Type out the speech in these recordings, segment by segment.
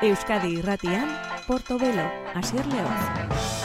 Euskadi irratian, Portobelo, Asier León.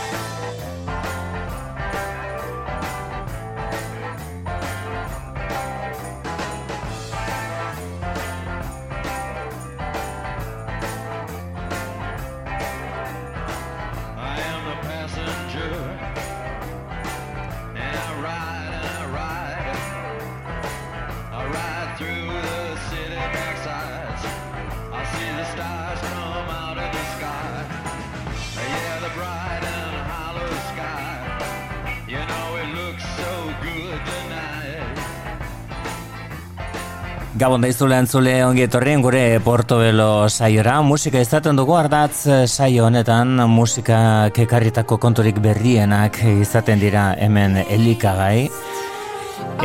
Gabon da izule entzule ongi etorrien gure Portobelo saiora. Musika izaten dugu ardatz eh, saio honetan musika kekarritako konturik berrienak izaten dira hemen elikagai.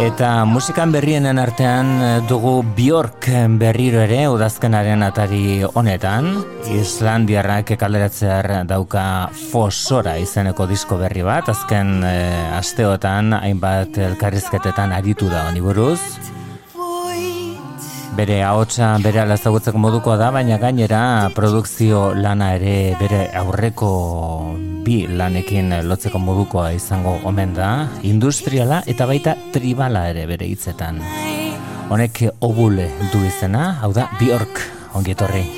Eta musikan berrienen artean eh, dugu Bjork berriro ere udazkenaren atari honetan. Islandiarrak ekalderatzear dauka Fosora izeneko disko berri bat. Azken e, asteotan hainbat elkarrizketetan aritu da honi buruz bere ahotsa bere alazagutzeko modukoa da, baina gainera produkzio lana ere bere aurreko bi lanekin lotzeko modukoa izango omen da, industriala eta baita tribala ere bere hitzetan. Honek obule du izena, hau da, Bjork, ongi etorri.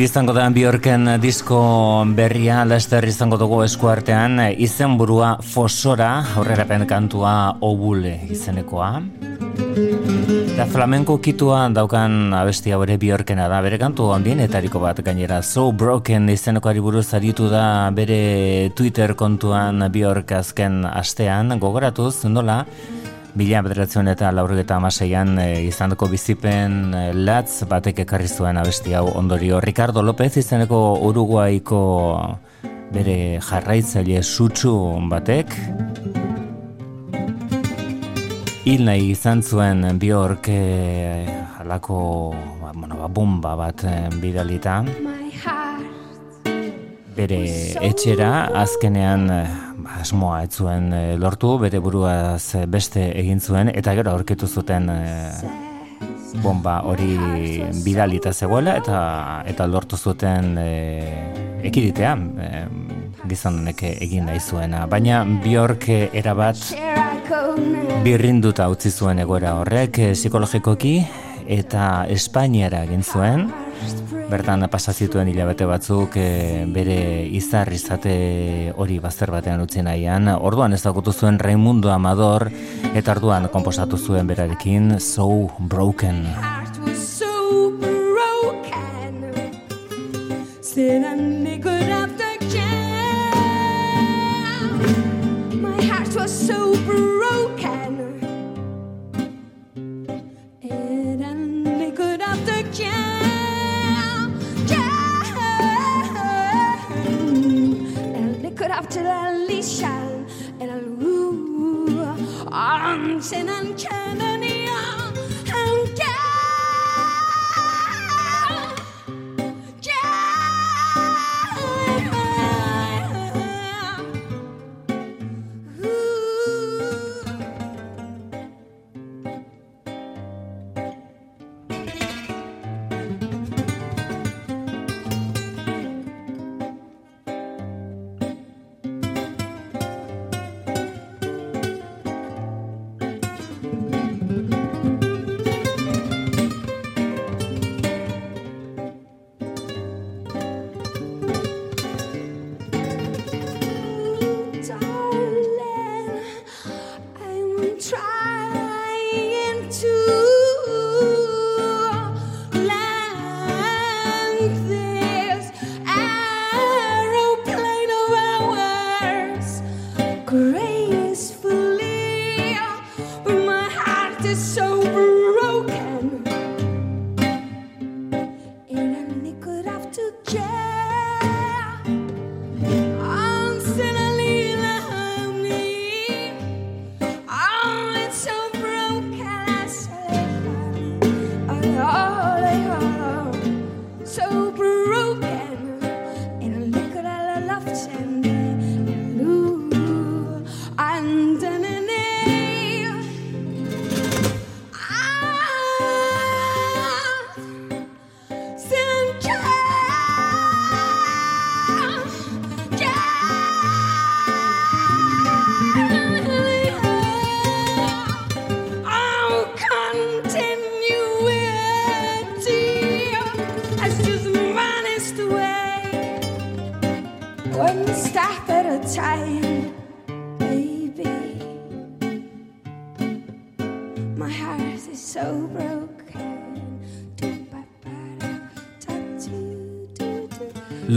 Hori izango da Bjorken disko berria. Lester izango dugu eskuartean izenburua Fosora aurrerapen kantua Obule izenekoa. Da flamenko kitua daukan abestia hori Bjorkena da. Bere kantu handienetariko bat gainera. So Broken izeneko buruz aritu da bere Twitter kontuan Bjork azken astean. Gogoratuz nola Bila bederatzen eta laurugeta amaseian e, izandako bizipen e, latz batek ekarri zuen abesti hau ondorio. Ricardo López izeneko Uruguaiko bere jarraitzaile sutsu batek hil nahi izan zuen Bjork e, halako ba, bueno, ba, bomba bat e, bidalita bere etxera azkenean asmoa ez zuen e, lortu bere buruaz beste egin zuen eta gero aurkitu zuten bomba hori bidalita zegoela eta eta lortu zuten e, ekiditea e, gizon egin nahi zuena. Baina Bjork erabat birrinduta utzi zuen egoera horrek eh, psikologikoki eta Espainiara egin zuen bertan pasa zituen hilabete batzuk e, bere izar izate hori bazter batean utzi nahian. Orduan ezagutu zuen Raimundo Amador eta orduan konposatu zuen berarekin So Broken. So broken I listen and ooh, I'm and Kennedy.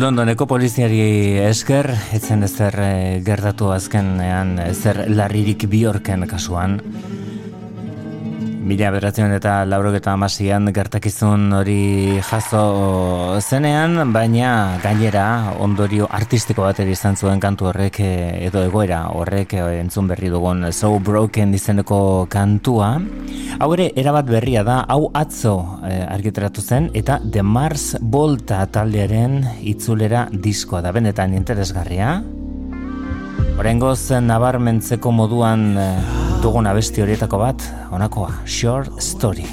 Londoneko poliziari esker, etzen ezer eh, gertatu azkenean ezer larririk biorken kasuan. Mila beratzen eta laurogeta amasian gertakizun hori jaso zenean, baina gainera ondorio artistiko bat izan zuen kantu horrek eh, edo egoera horrek eh, entzun berri dugun So Broken izeneko kantua. Hau ere, erabat berria da, hau atzo eh, argitaratu zen, eta The Mars Volta taldearen itzulera diskoa da, benetan interesgarria. Horengoz, nabarmentzeko moduan dugun abesti horietako bat, honakoa, Short Story.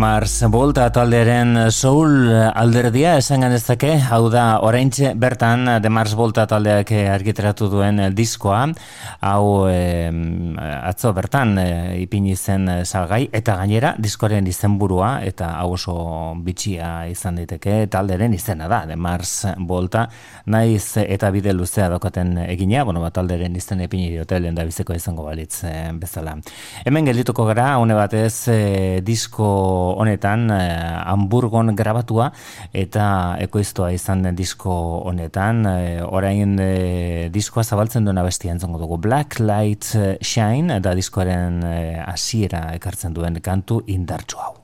Mars. Volta taldearen soul alderdia esan ganezake, hau da oraintxe bertan The Mars Volta taldeak argiteratu duen diskoa, hau e, atzo bertan e, ipini zen salgai, eta gainera diskoaren izenburua eta hau oso bitxia izan daiteke talderen izena da, The Mars Volta, naiz eta bide luzea dokaten egina, bueno, bat talderen izen ipini diote, lehen da biziko izango balitz e, bezala. Hemen geldituko gara, une batez e, disko honetan eh, Hamburgon grabatua eta ekoiztoa izan den disko honetan eh, orain eh, diskoa zabaltzen duena bestia entzongo dugu Black Light Shine eta diskoaren eh, hasiera ekartzen duen kantu indartsu hau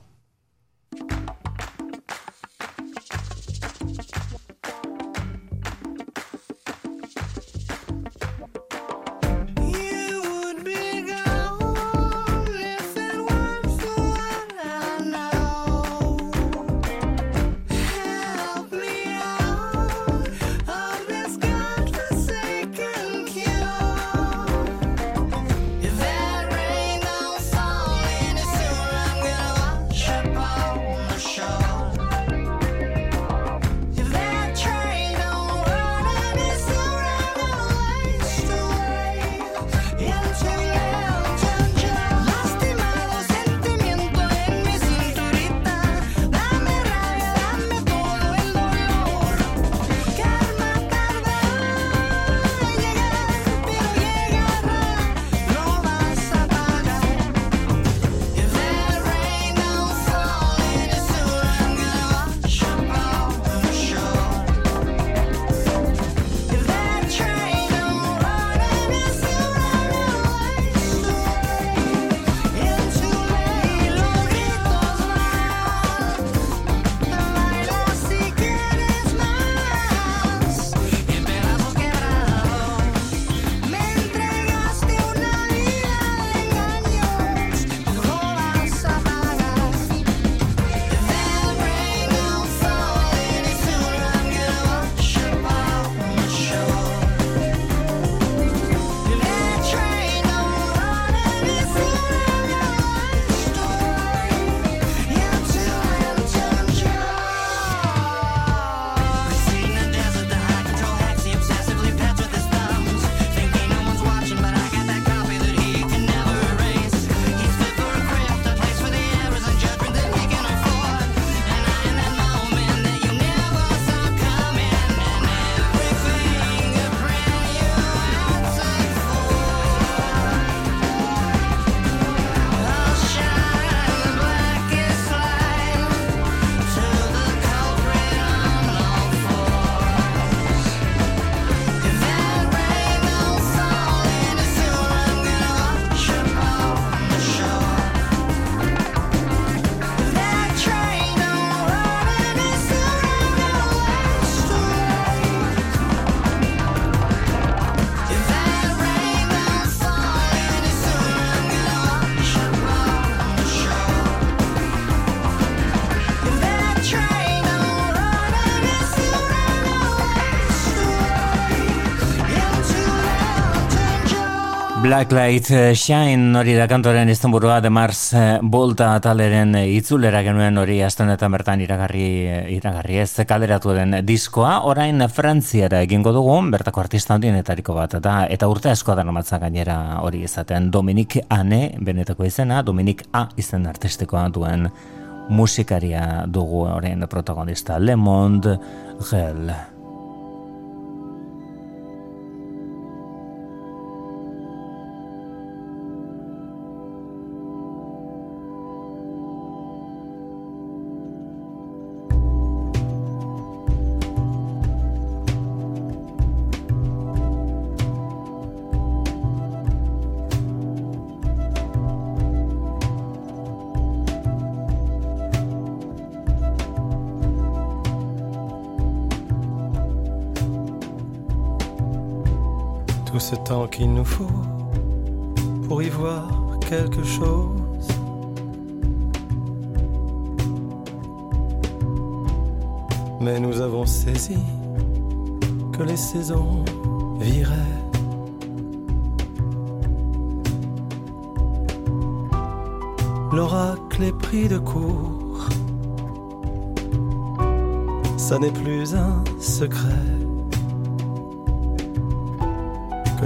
Blacklight eh, Shine hori da kantoren izenburua de Mars eh, Volta taleren eh, itzulera genuen hori astonetan bertan iragarri iragarri ez kaleratu den diskoa. Orain Frantziara egingo dugu bertako artista handienetariko bat eta eta urte asko da nomatza gainera hori izaten. Dominik Ane benetako izena Dominik A izen artistikoa duen musikaria dugu orain protagonista. Le Monde Gel qu'il nous faut pour y voir quelque chose. Mais nous avons saisi que les saisons viraient. l'oracle est pris de court. Ça n'est plus un secret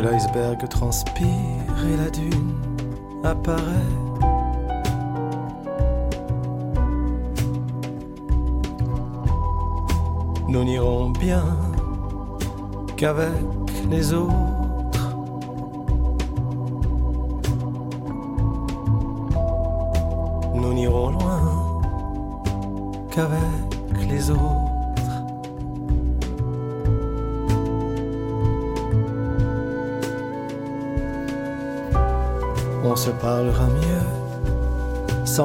l'iceberg transpire et la dune apparaît. Nous n'irons bien qu'avec les autres.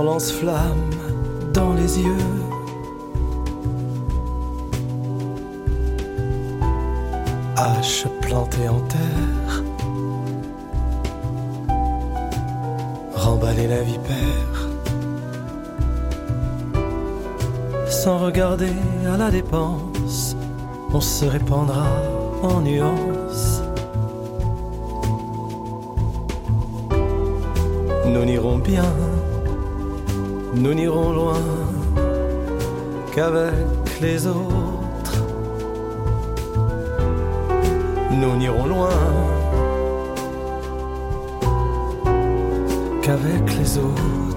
Lance-flamme dans les yeux. Hache plantée en terre, remballer la vipère, sans regarder à la dépense, on se répandra en nuances. Nous n'irons bien, nous n'irons loin qu'avec les autres. Nous n'irons loin qu'avec les autres.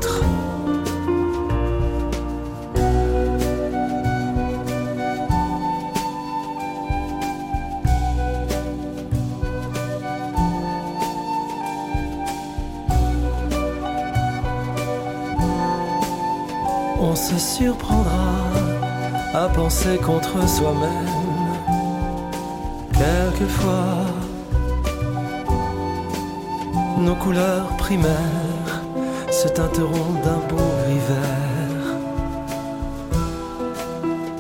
Penser contre soi-même. Quelquefois, nos couleurs primaires se teinteront d'un beau hiver,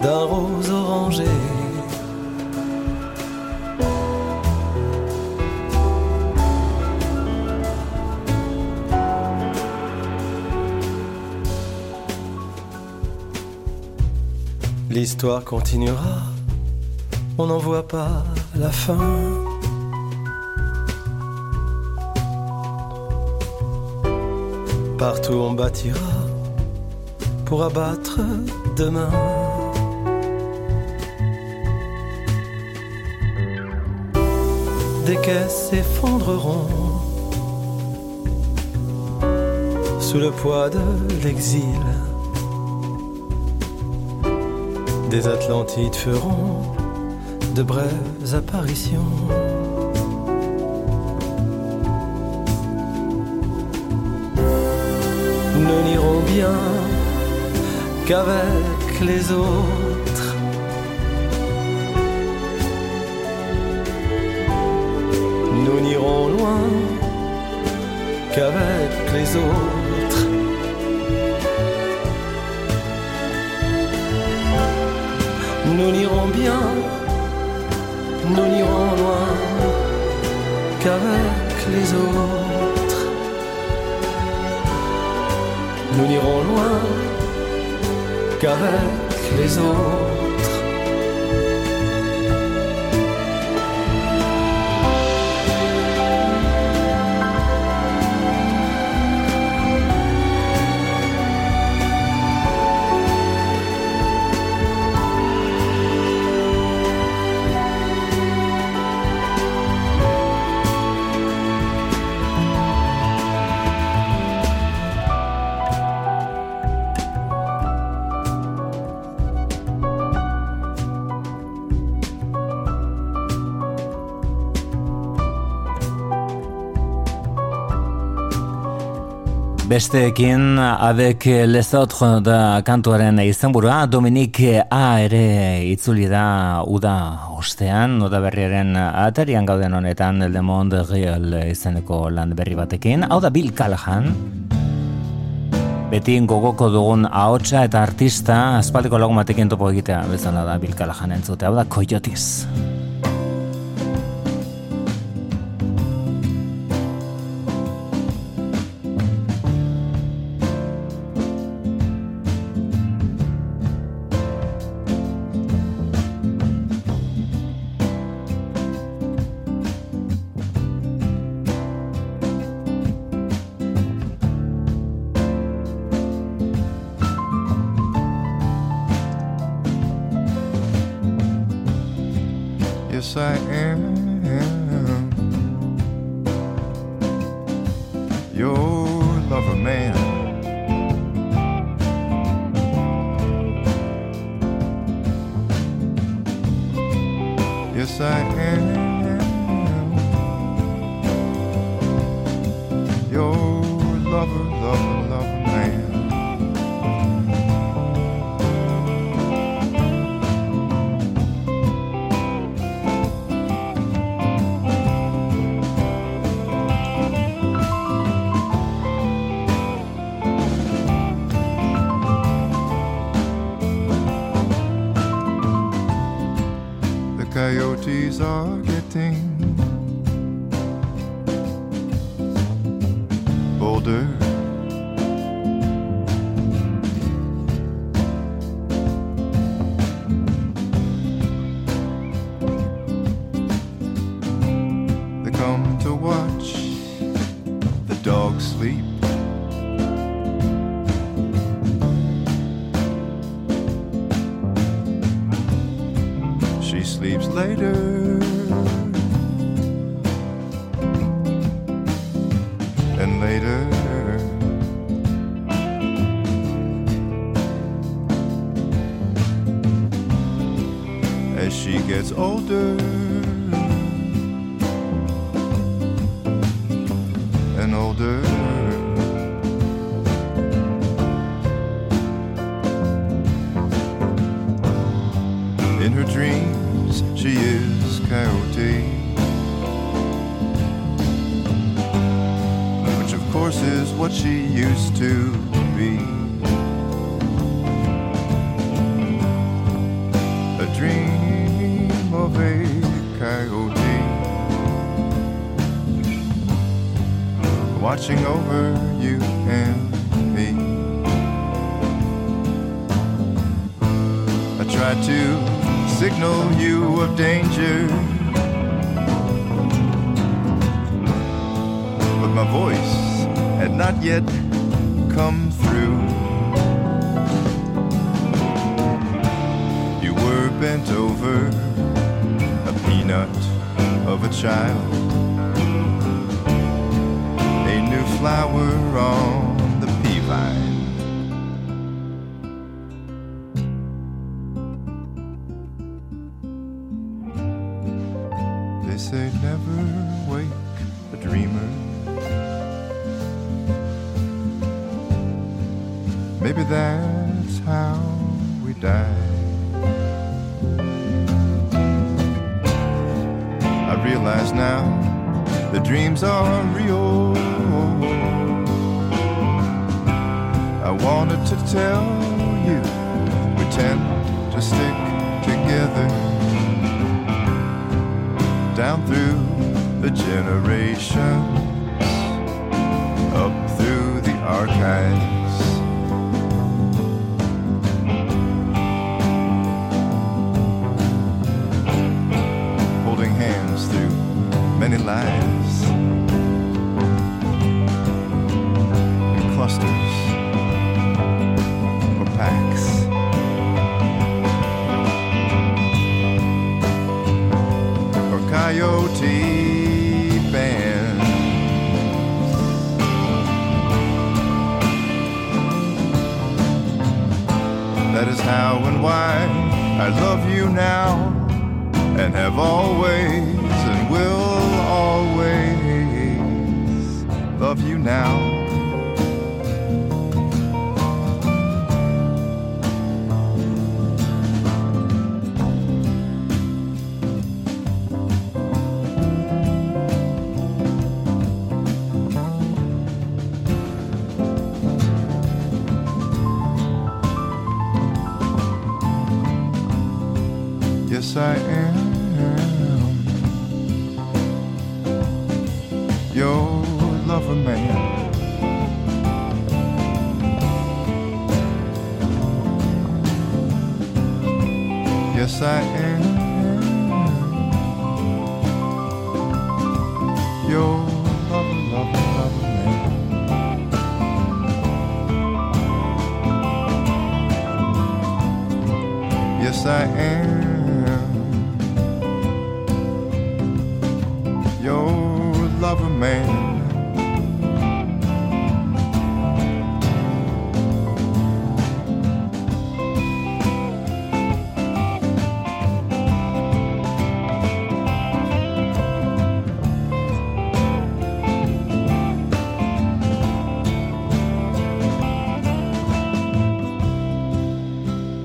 d'un rose orangé. L'histoire continuera, on n'en voit pas la fin. Partout on bâtira pour abattre demain. Des caisses s'effondreront sous le poids de l'exil. Des Atlantides feront de brèves apparitions. Nous n'irons bien qu'avec les autres. Nous n'irons loin qu'avec les autres. Nous n'irons bien, nous n'irons loin qu'avec les autres. Nous n'irons loin qu'avec les autres. Besteekin les autres da kantuaren izenburua. Dominique A ere itzuli da uda ostean uda berriaren atarian gauden honetan El Monde Real izeneko lan berri batekin. Hau da Bill Callahan. Beti gogoko dugun ahotsa eta artista aspaldiko lagun batekin topo egitea bezala da Bill Callahan entzute. Hau da Coyotes your lover. watching over you and me. I tried to signal you of danger, but my voice had not yet through many lines.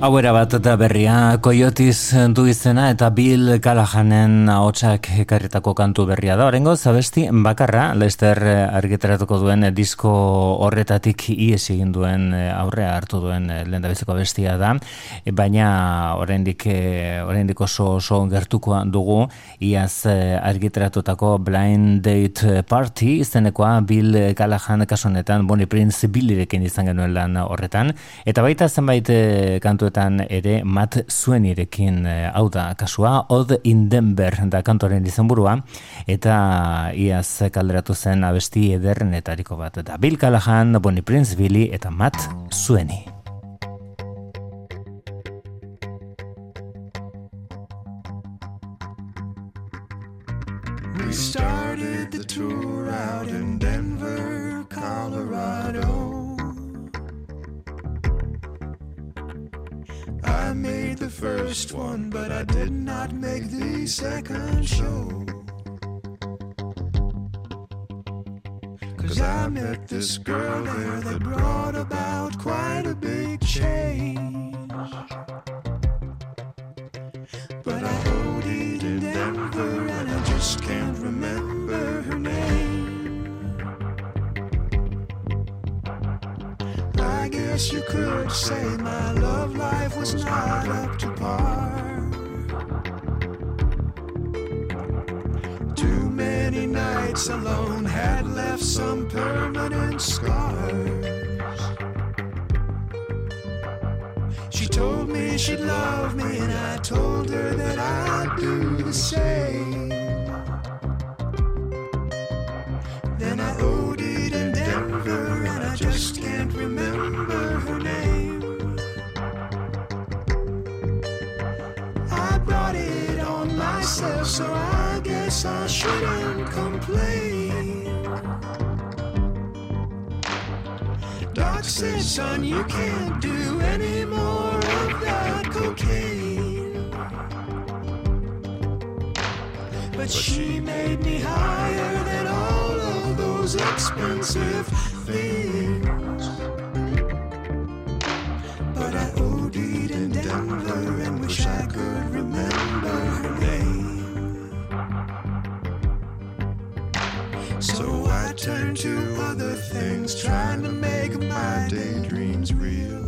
Hauera bat eta berria, koiotiz du izena eta Bill Callahanen ahotsak ekarritako kantu berria da. Horengo, zabesti, bakarra, Lester argitaratuko duen disko horretatik ies egin duen aurrea hartu duen lehen bestia da. Baina, oraindik oraindik oso, oso gertuko dugu, iaz argitaratutako Blind Date Party, izenekoa Bill Callahan kasunetan Bonnie Prince Billirekin izan genuen lan horretan. Eta baita zenbait kantu ere mat zuen irekin eh, hau da kasua, Od in Denver da kantoren izenburua eta iaz kalderatu zen abesti ederrenetariko bat da Bill Callahan, Bonnie Prince Billy eta mat zueni. We started the tour out in Denver, Colorado I made the first one, but I did not make the second show. Cause I met this girl there that brought about quite a big change. But I OD'd in Denver and I just can't remember guess you could say my love life was not up to par. Too many nights alone had left some permanent scars. She told me she'd love me, and I told her that I'd do the same. So I guess I shouldn't complain. Doc said, son, you can't do any more of that cocaine. But she made me higher than all of those expensive turn to other things, trying to make my daydreams real.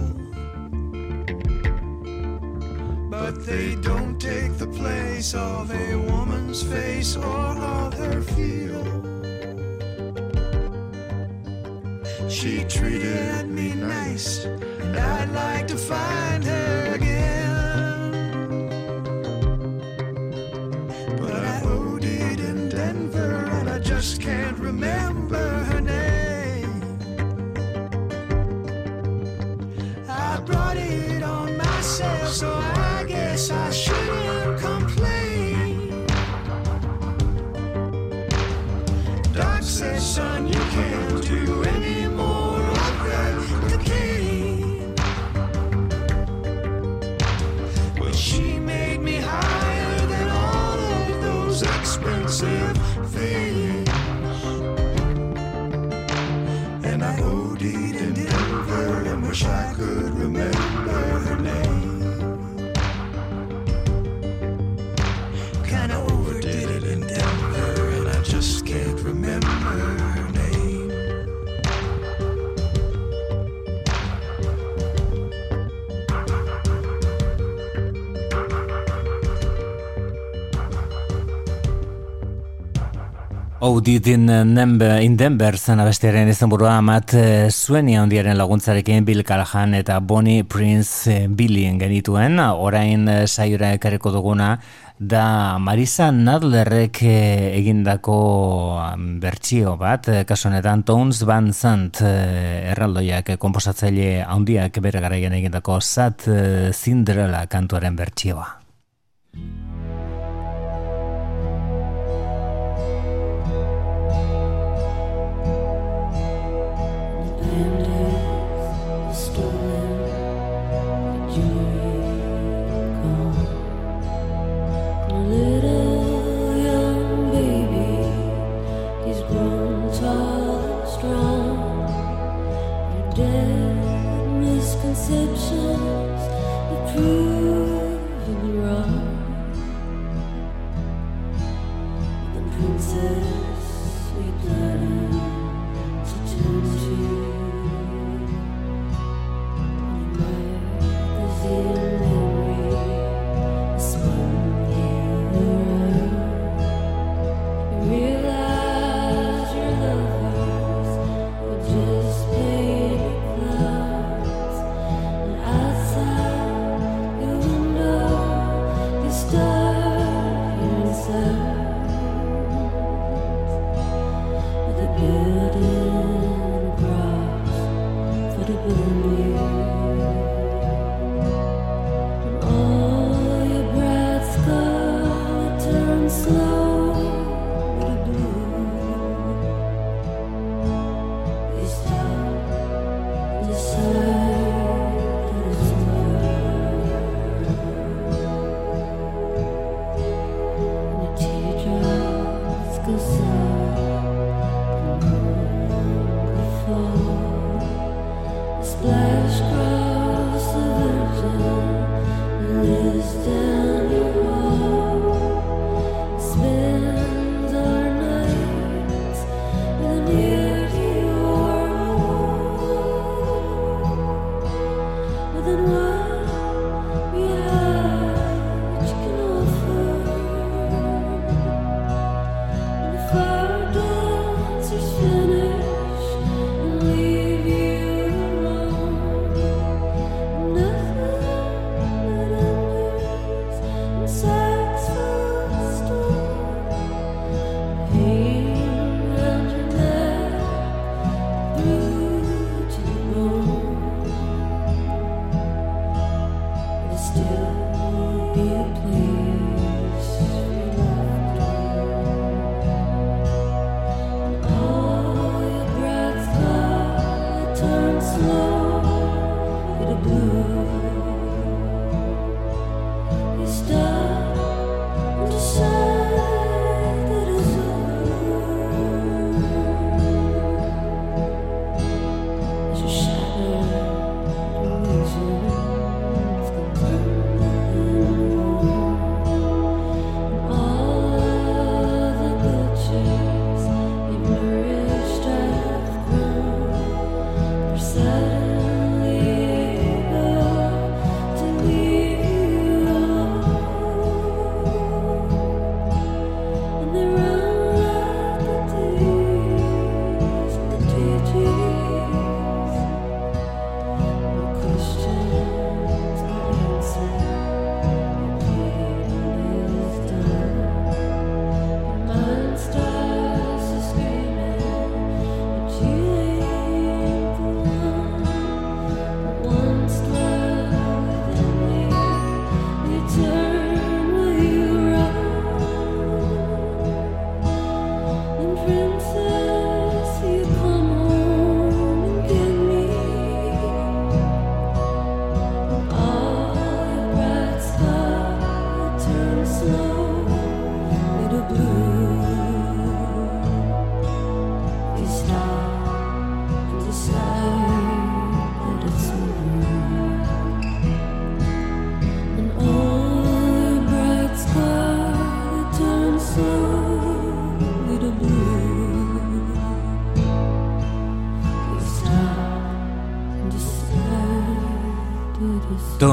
But they don't take the place of a woman's face or of her feel. She treated me nice, and I'd like to find Audit in, Denver, in Denver zen abestiaren izan burua amat zueni handiaren laguntzarekin Bill Callahan eta Bonnie Prince e, Billien genituen. Orain e, saiora ekarriko duguna da Marisa Nadlerrek egindako bertsio bat, kasuanetan Tones Van Sant erraldoiak komposatzaile handiak bere garaian egindako Sat Cinderella kantuaren bertsioa.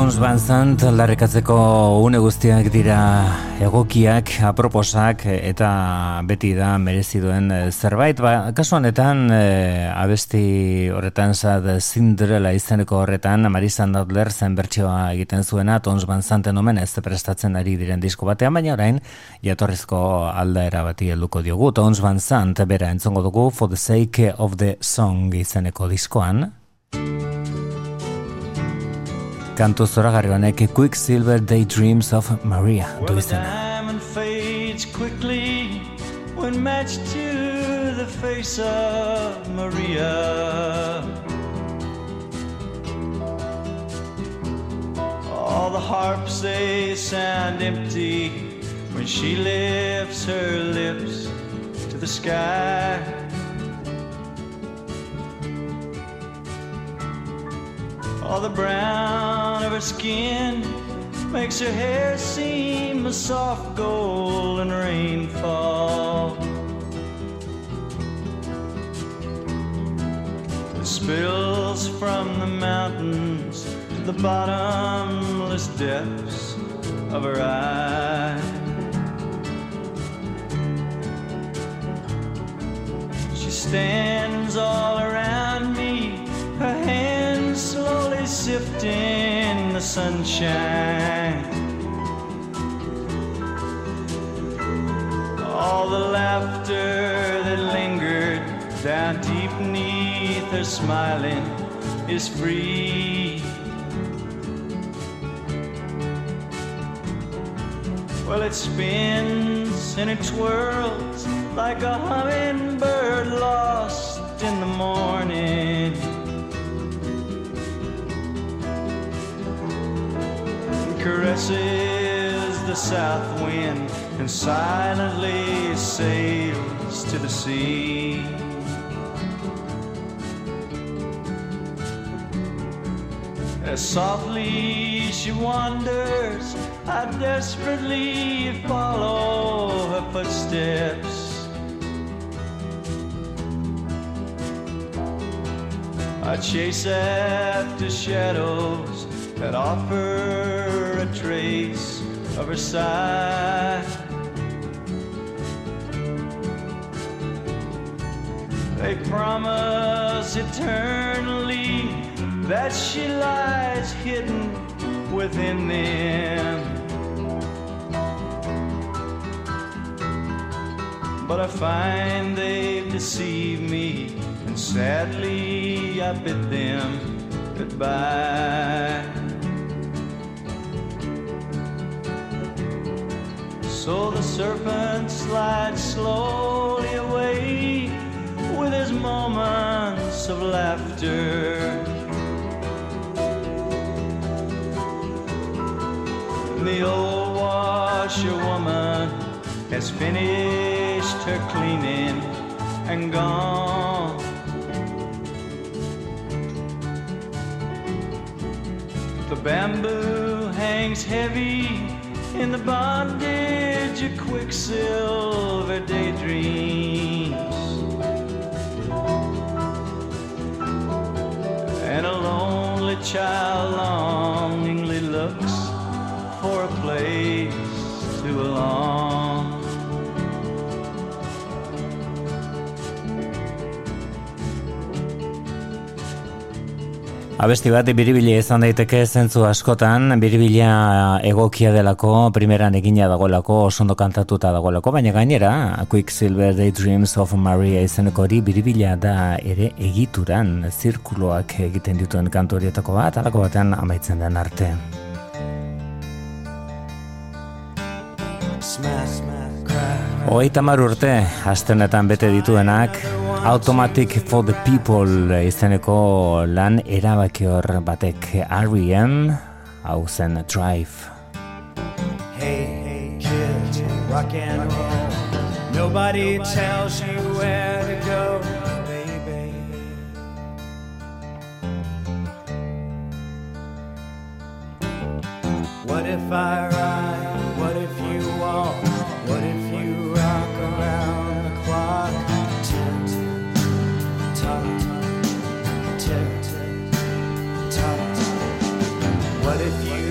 Tones Van Sant larrekatzeko une guztiak dira egokiak, aproposak eta beti da merezi duen eh, zerbait. Ba, kasu honetan e, abesti horretan zad Cinderella izeneko horretan Marisa Nadler zen bertsioa egiten zuena Tones Van Santen omen ez prestatzen ari diren disko batean, baina orain jatorrizko aldaera bati helduko diogu. Tones Van Sant bera entzongo dugu For the Sake of the Song izeneko diskoan. Kantu zoragarri honek Quicksilver Daydreams of Maria du izena. fades quickly when matched to the face of Maria. All the harps they sound empty when she lifts her lips to the sky. All the brown of her skin makes her hair seem a soft golden rainfall. It spills from the mountains to the bottomless depths of her eyes. She stands all around me, slowly sifting the sunshine. All the laughter that lingered down deep beneath her smiling is free. Well, it spins and it twirls like a hummingbird lost in the morning. Caresses the south wind and silently sails to the sea. As softly she wanders, I desperately follow her footsteps. I chase after shadows that offer a trace of her side. They promise eternally that she lies hidden within them. But I find they've deceived me, and sadly I bid them goodbye. So the serpent slides slowly away with his moments of laughter. The old washerwoman has finished her cleaning and gone. The bamboo hangs heavy in the bondage of quicksilver daydreams. And a lonely child longingly looks for a place to belong. Abesti bat biribila izan daiteke zentzu askotan, biribila egokia delako, primeran egina dagoelako, osondo kantatuta dagoelako, baina gainera, Quicksilver Daydreams of Maria izeneko hori biribila da ere egituran, zirkuloak egiten dituen kantu horietako bat, alako batean amaitzen den arte. Hogeita mar urte, astenetan bete dituenak, Automatic for the People izeneko lan erabakior batek R.E.M. hau zen Drive. Hey, hey, kid, rock and roll. Nobody tells you where to go, baby. What if I ride? What if you walk? If you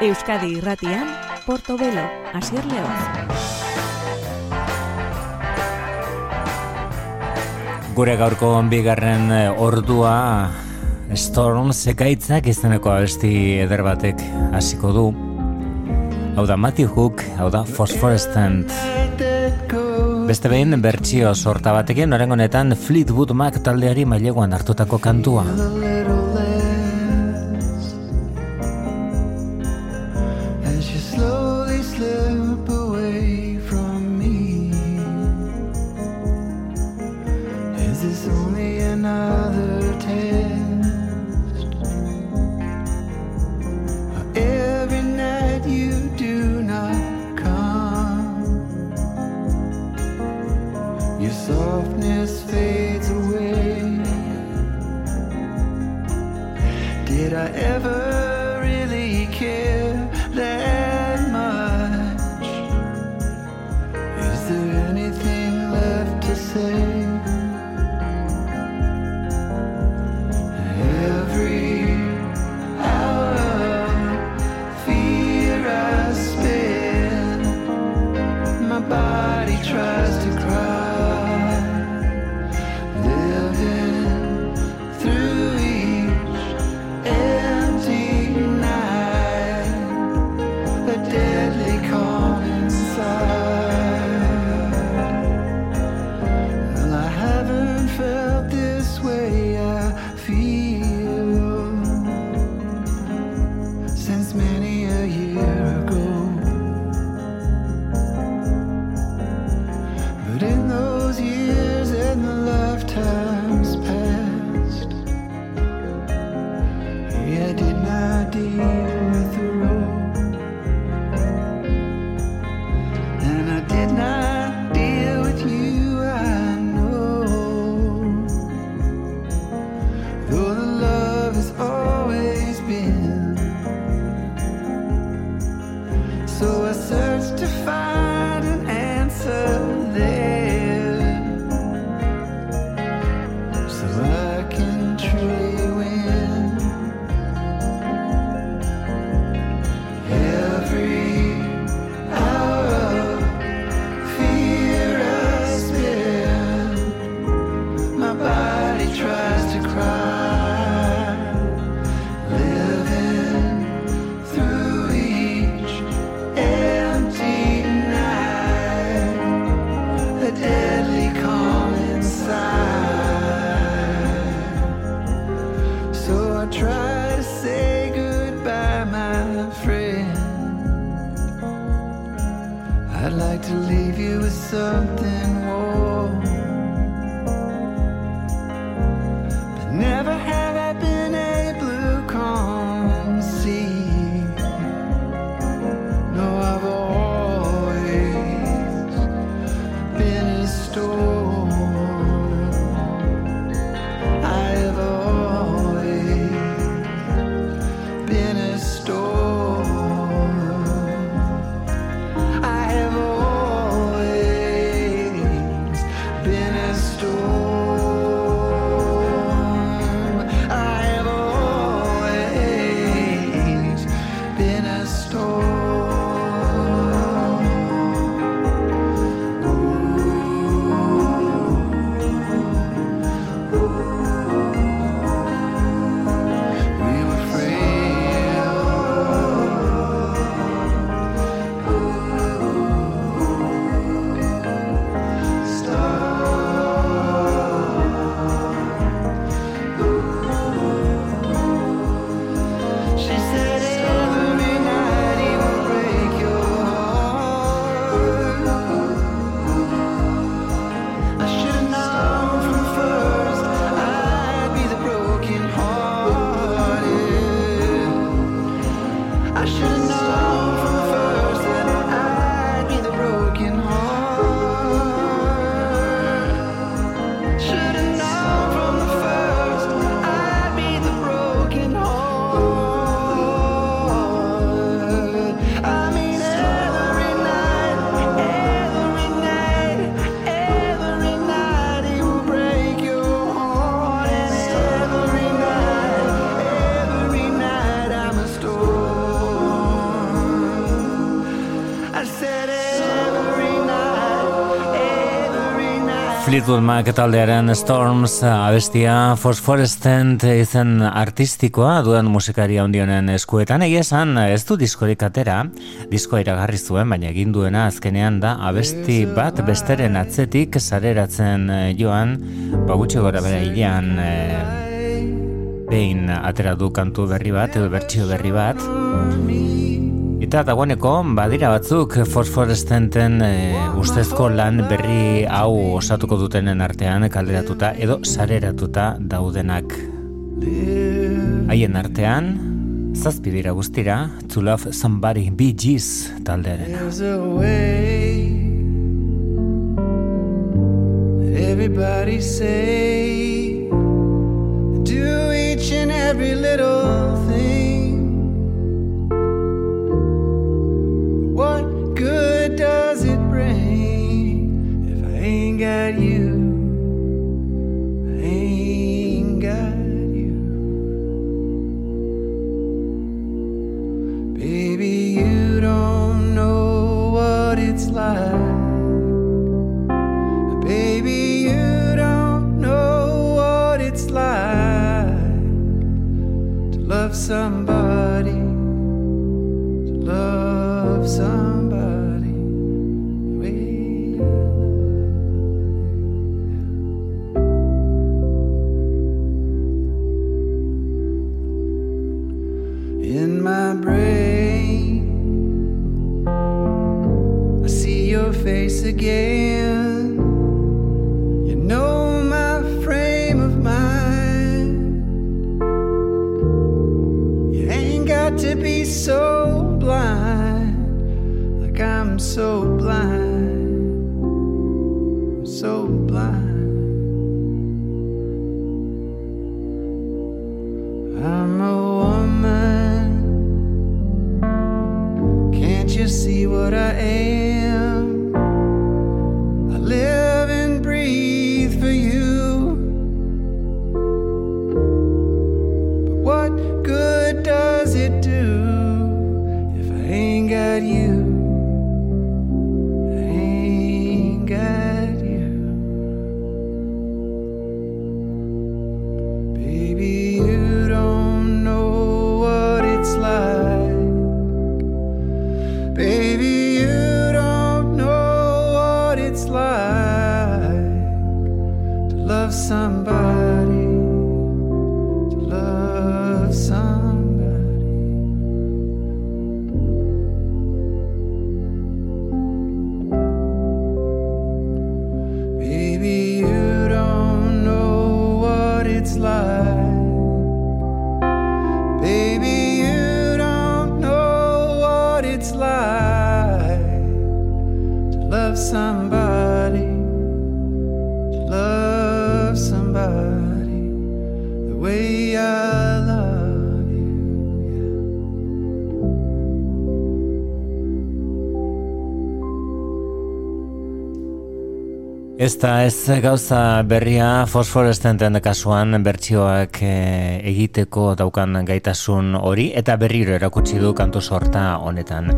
Euskadi irratian, Portobelo, Asier Leoz. Gure gaurko bigarren eh, ordua Storm sekaitzak izeneko abesti eder batek hasiko du. Hau da Matthew Hook, hau da Phosphorescent. Beste behin bertsio sorta batekin, norengonetan Fleetwood Mac taldeari maileguan hartutako kantua. Fleetwood Mac taldearen Storms abestia Phosphorescent izen artistikoa duen musikaria ondionen eskuetan. Egia esan ez du diskorik atera diskoa iragarri zuen baina egin duena azkenean da abesti bat besteren atzetik sareratzen eh, joan. Bagutxe gora bera hilean e, behin atera du kantu berri bat edo bertsio berri bat Eta dagoeneko, badira batzuk fosforestenten e, ustezko lan berri hau osatuko dutenen artean kalderatuta edo sareratuta daudenak. Haien artean, zazpi dira guztira, to love somebody, jiz taldearen. Everybody say Ez da ez gauza berria fosforestenten kasuan bertsioak e, egiteko daukan gaitasun hori eta berriro erakutsi du kantu sorta honetan.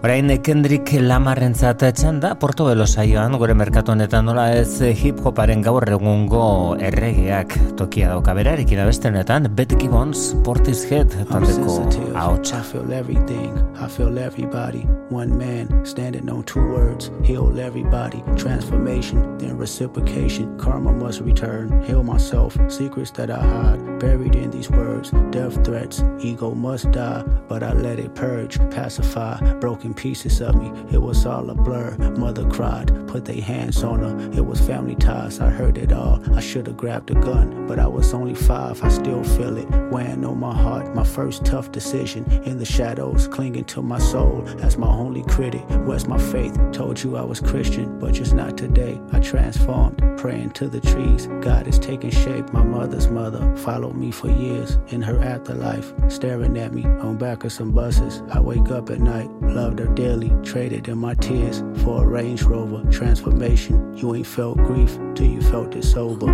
Orain Kendrick Lamarren zatetzen da Porto Belo saioan gure merkatu honetan nola ez hip hoparen gaur egungo erregeak tokia dauka. Berarik beste honetan Bet Gibbons Portishead taldeko ahotsa. I feel everything, I feel everybody. One man standing on two words. Heal everybody, transformation then reciprocation. Karma must return. Heal myself, secrets that I hide, buried in these words. Death threats, ego must die, but I let it purge, pacify. Broken pieces of me, it was all a blur. Mother cried, put their hands on her. It was family ties, I heard it all. I should have grabbed a gun, but I was only five. I still feel it, weighing on my heart. My first tough decision in the shadows, clinging to my soul as my only critic. Where's my faith? Told you I was Christian, but just not today. I transformed, praying to the trees. God is taking shape. My mother's mother followed me for years in her afterlife, staring at me on back of some buses. I wake up at night, loved her dearly, traded in my tears for a Range Rover. Transformation, you ain't felt grief till you felt it sober.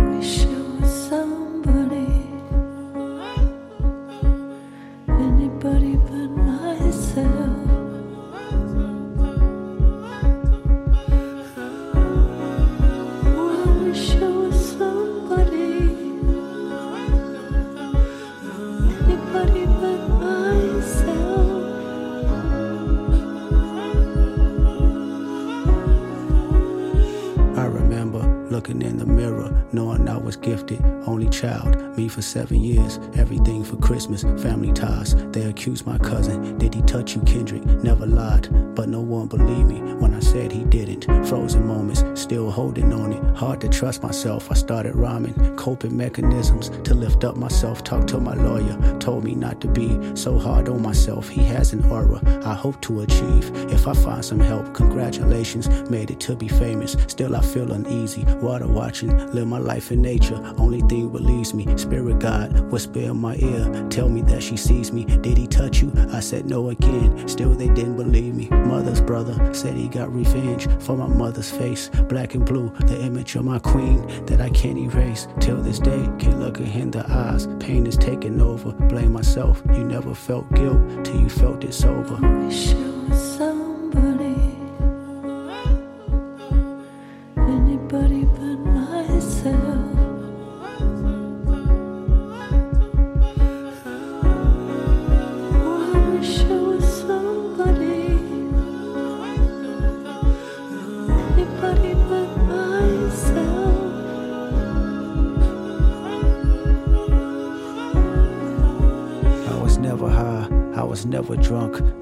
Christmas, family ties. They accused my cousin. Did he touch you, Kendrick? Never lied, but no one believed me Frozen moments, still holding on it. Hard to trust myself. I started rhyming, coping mechanisms to lift up myself. Talked to my lawyer, told me not to be so hard on myself. He has an aura I hope to achieve. If I find some help, congratulations, made it to be famous. Still, I feel uneasy. Water watching, live my life in nature. Only thing relieves me. Spirit God whisper in my ear, tell me that she sees me. Did he touch you? I said no again. Still they didn't believe me. Mother's brother said he got revenge for my mother's face, black and blue, the image of my queen that I can't erase. Till this day, can't look her in the eyes. Pain is taking over. Blame myself. You never felt guilt till you felt it sober.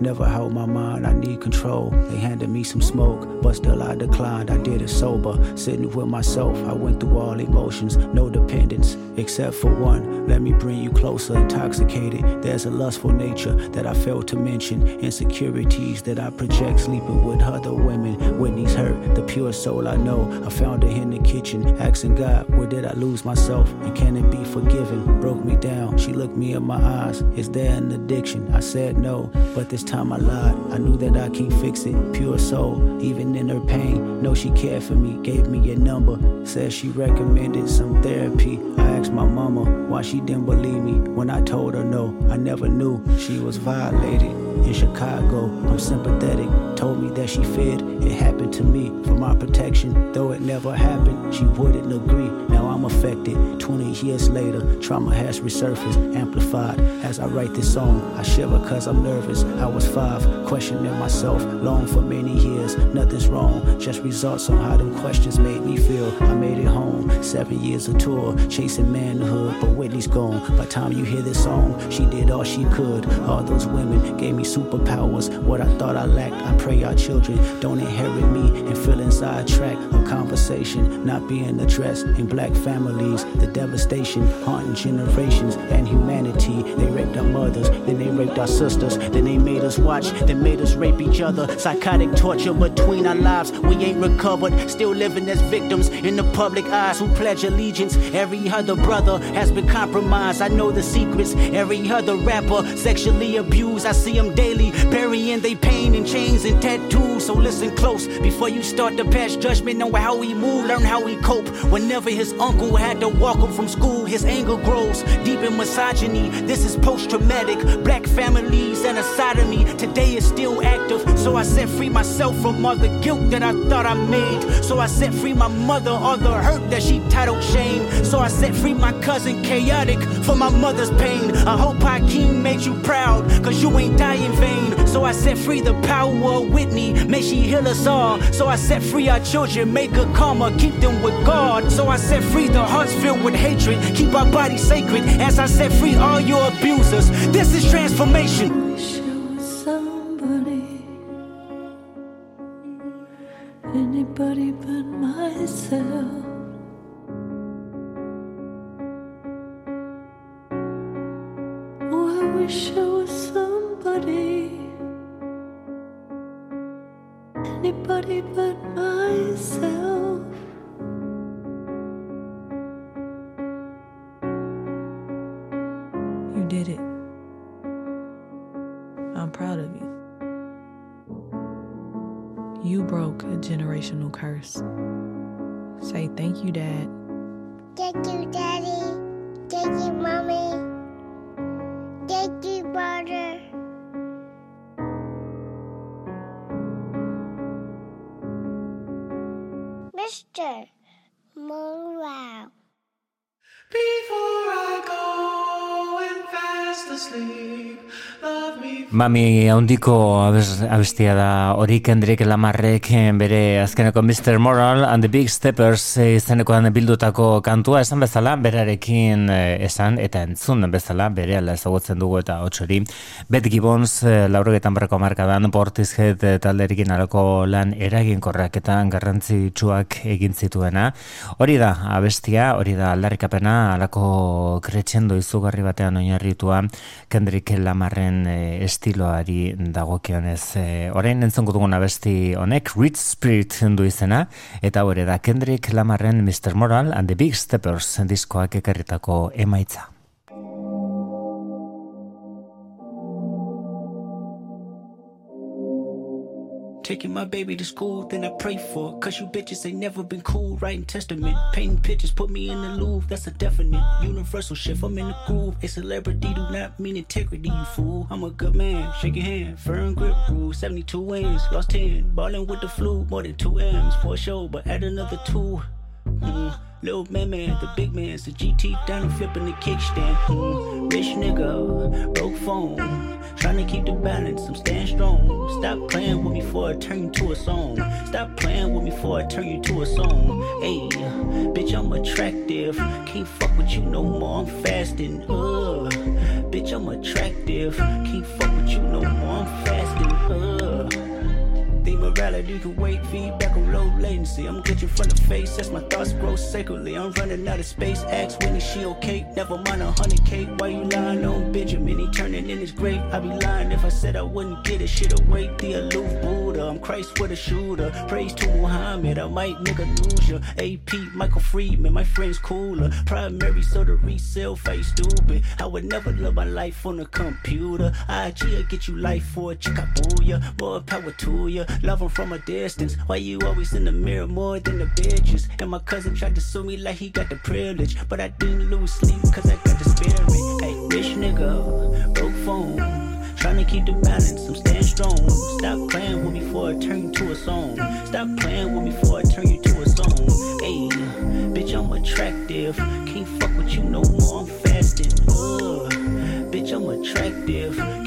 Never held my mind, I need control. They handed me some smoke, but still I declined. I did it sober, sitting with myself. I went through all emotions, no dependence, except for one. Let me bring you closer, intoxicated. There's a lustful nature that I failed to mention. Insecurities that I project, sleeping with other women. Whitney's hurt, the pure soul I know. I found her in the kitchen, asking God, where did I lose myself? And can it be forgiven? Broke me down. She looked me in my eyes. Is there an addiction? I said no, but this time I lied. I knew that I can't fix it. Pure soul, even in her pain. Know she cared for me, gave me a number. Said she recommended some therapy. I asked my mama why she didn't believe me when I told her no. I never knew she was violated in Chicago. I'm sympathetic. Told me that she feared it happened to me for my protection. Though it never happened, she wouldn't agree. Now I'm affected. 20 years later, trauma has resurfaced, amplified. As I write this song, I shiver cause I'm nervous. I was five, questioning myself, long for many years. Nothing's wrong, just results on how them questions made me feel. I made it home, seven years of tour, chasing manhood, but Whitney's gone. By time you hear this song, she did all she could. All those women gave me superpowers. What I thought I lacked, I pray our children don't inherit me and feel inside track of conversation not being addressed in black families. The devastation haunting generations and humanity. They raped our mothers, then they raped our sisters, then they made us watch, then made us rape each other. Psychotic torture between our lives. We ain't recovered, still living as victims in the public eyes. Who pledge allegiance. Every other brother has been compromised. I know the secrets. Every other rapper sexually abused. I see daily, burying their pain in chains and tattoos. So listen close before you start to pass judgment. Know how we move, learn how we cope. Whenever his uncle had to walk him from school, his anger grows deep in misogyny. This is post traumatic. Black families and a me today is still active. So I set free myself from all the guilt that I thought I made. So I set free my mother, all the hurt that she titled shame. So I set free my cousin, chaotic, for my mother's pain. I hope Hakeem made you proud, cause you ain't die in vain. So I set free the power of Whitney, may she heal us all. So I set free our children, make good karma, keep them with God. So I set free the hearts filled with hatred, keep our bodies sacred. As I set free all your abusers, this is transformation. Somebody, anybody but myself. Oh, I wish I was anybody anybody but myself. You did it. I'm proud of you. You broke a generational curse. Say thank you, Dad. Thank you, Daddy. Thank you, Mommy. Thank you, brother. Mr. Monroe. Before I go Mami haundiko abes, abestia da hori Kendrick Lamarrek eh, bere azkeneko Mr. Moral and the Big Steppers eh, izenekoan bildutako kantua. Esan bezala berarekin eh, esan eta entzun bezala bere ala ezagutzen dugu eta hotxori Bet Gibbons laurogetan barrako markadan Portishead talderekin alako lan eraginkorrak eta garrantzitsuak egin zituena. Hori da abestia hori da aldarrikapena alako kretxendo izugarri batean oinarritua Kendrick Lamarren estiloari dagokionez. E, orain entzongo dugun abesti honek Rich Spirit du izena eta hori da Kendrick Lamarren Mr. Moral and the Big Steppers diskoak ekarritako emaitza. Taking my baby to school, then I pray for. Cause you bitches ain't never been cool. Writing testament, painting pictures, put me in the Louvre. That's a definite universal shift. I'm in the groove. A celebrity do not mean integrity, you fool. I'm a good man, shake your hand. Firm grip rule, 72 wins, lost 10. Ballin' with the flu, more than 2 M's for sure, but add another 2. Mm. Little man, man, the big man's the GT down flipping the kickstand. Mm. Rich nigga, broke phone. Trying to keep the balance, I'm staying strong. Stop playing with me before I turn you to a song. Stop playing with me before I turn you to a song. Hey, bitch, I'm attractive. Can't fuck with you no more, I'm fasting. Uh, bitch, I'm attractive. Can't fuck with you no more, morality can wait, feedback on low latency. I'm glitching from the face as my thoughts grow sacredly. I'm running out of space. Ask Winnie, she okay? Never mind a hundred K. Why you lying on Benjamin? He turning in his grave. I'd be lying if I said I wouldn't get it. Shit away, the aloof Buddha. I'm Christ with a shooter. Praise to Muhammad. I might nigga lose ya. AP, Michael Friedman, my friend's cooler. Primary, so the resale face stupid. I would never live my life on a computer. IG will get you life for a chick, I. More power to ya. Love him from a distance. Why you always in the mirror more than the bitches? And my cousin tried to sue me like he got the privilege. But I didn't lose sleep cause I got the spirit. Hey, bitch nigga, broke phone. Trying to keep the balance, I'm staying strong. Stop playing with me before I turn you to a song. Stop playing with me before I turn you to a song. Hey, bitch, I'm attractive. Can't fuck with you no more, I'm fasting. Uh, bitch, I'm attractive.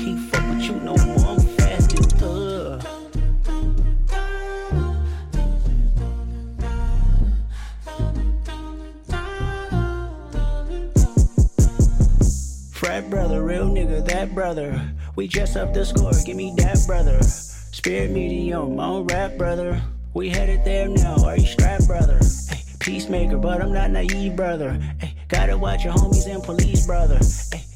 Frat brother, real nigga, that brother. We dress up the score, give me that brother. Spirit medium, on rap brother. We headed there now, are you strapped brother? Peacemaker, but I'm not naive brother. Ay, gotta watch your homies and police brother.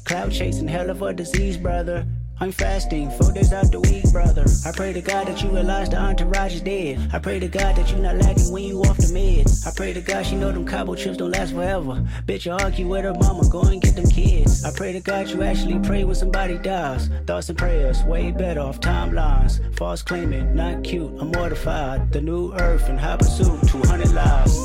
Cloud chasing, hell of a disease brother. I'm fasting four days out the week, brother. I pray to God that you realize the entourage is dead. I pray to God that you not lagging when you off the meds. I pray to God she know them cobble chips don't last forever. Bitch, you argue with her mama, go and get them kids. I pray to God you actually pray when somebody dies. Thoughts and prayers, way better off timelines. False claiming, not cute, I'm mortified. The new earth and high pursuit, 200 lives.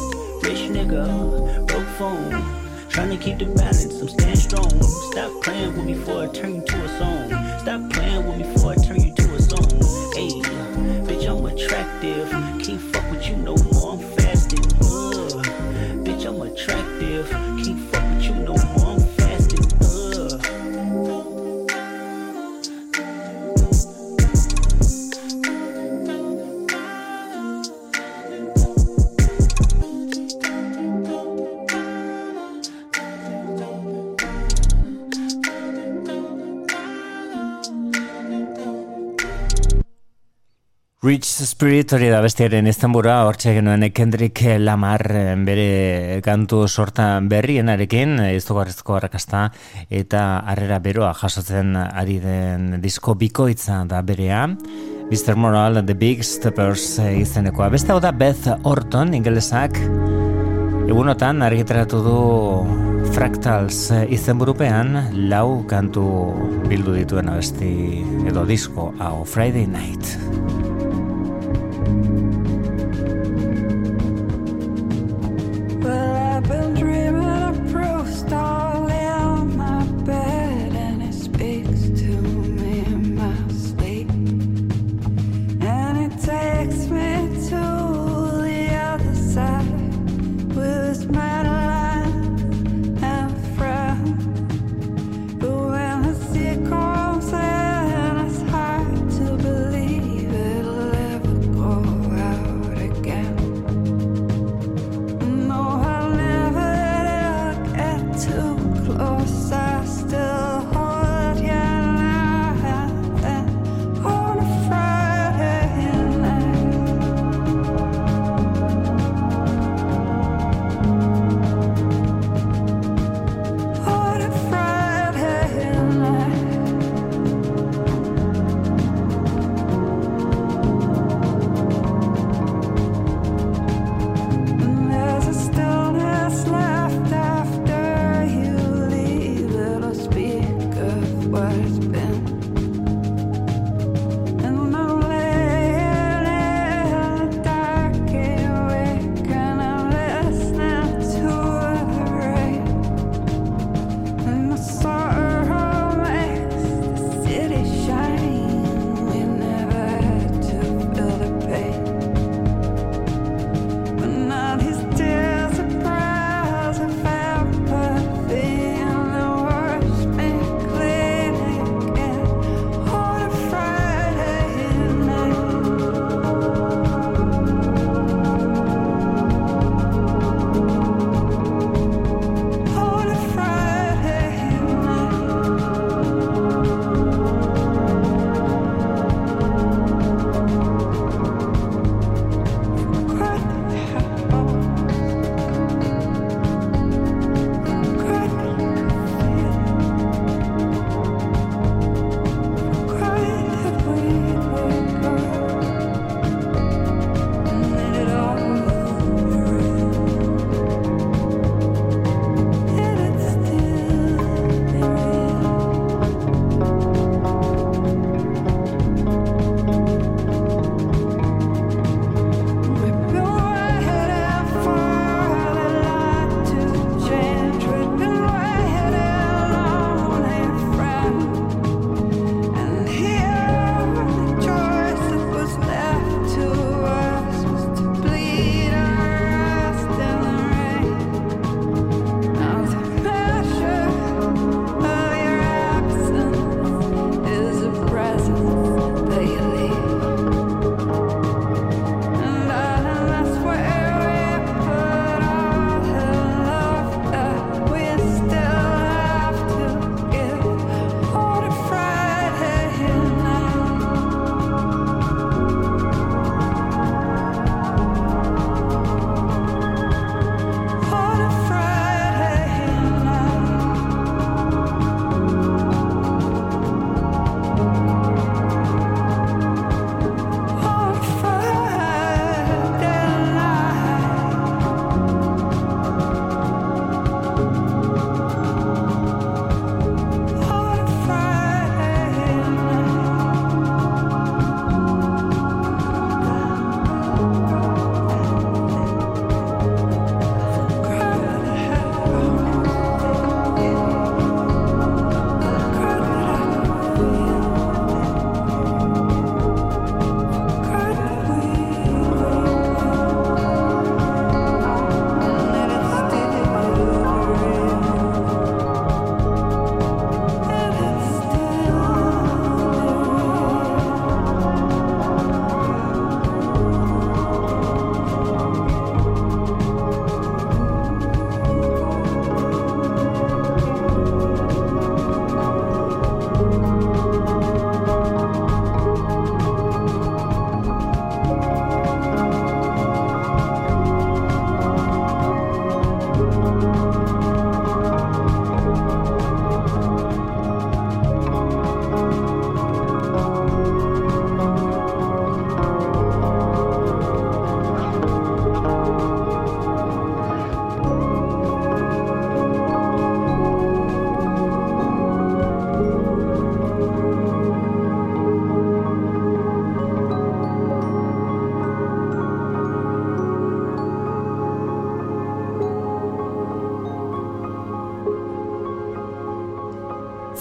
Rich nigga, broke phone. Trying to keep the balance, I'm staying strong. Stop playing with me before I turn to a song. Stop playing with me before I turn you to a song. Hey, bitch, I'm attractive. Rich Spirit hori da bestiaren izenbura, hortxe genuen Kendrick Lamar eh, bere kantu sorta berrienarekin, izugarrizko harrakasta eta harrera beroa jasotzen ari den disko bikoitza da berea. Mr. Moral, The Big Steppers eh, izenekoa. Beste hau da Beth Orton, ingelesak, egunotan argitaratu du Fractals eh, izenburupean lau kantu bildu dituen abesti edo disko hau Friday Night.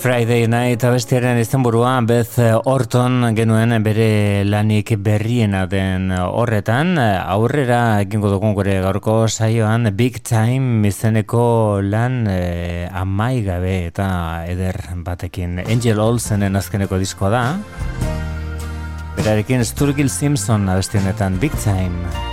Friday Night abestiaren izenburua Beth Orton genuen bere lanik berriena den horretan. Aurrera egingo dugun gure gaurko saioan Big Time izeneko lan eh, amaigabe eta eder batekin. Angel Olsenen azkeneko diskoa da. Berarekin Sturgill Simpson abestionetan Big Time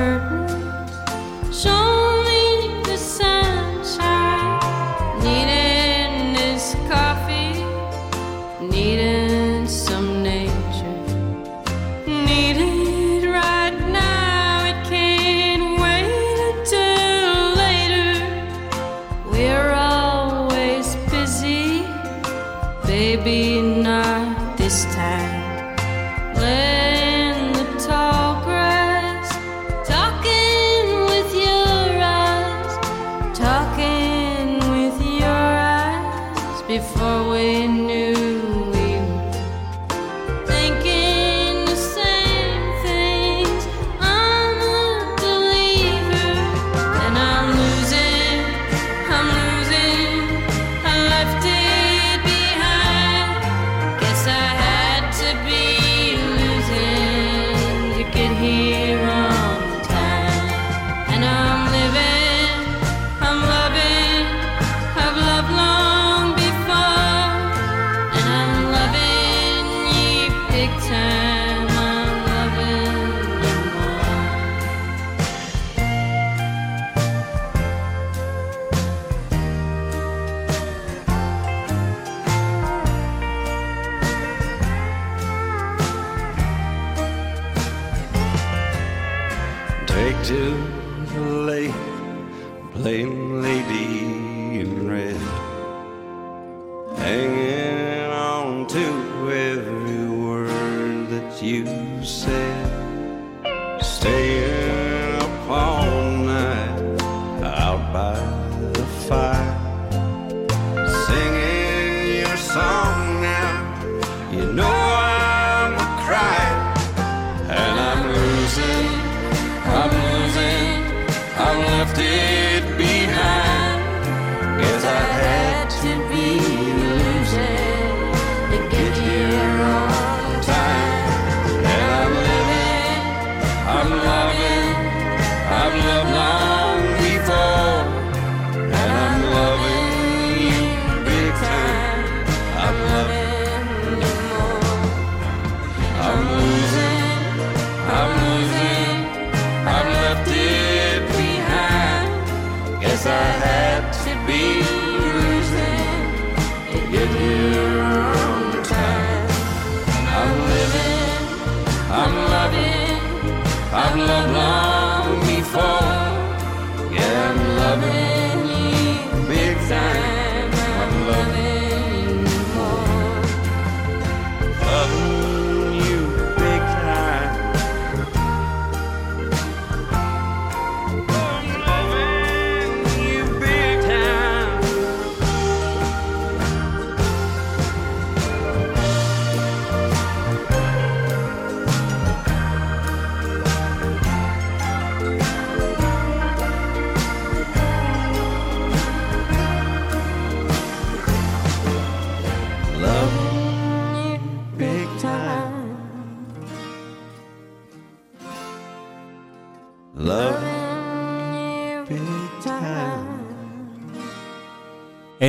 the I've loved long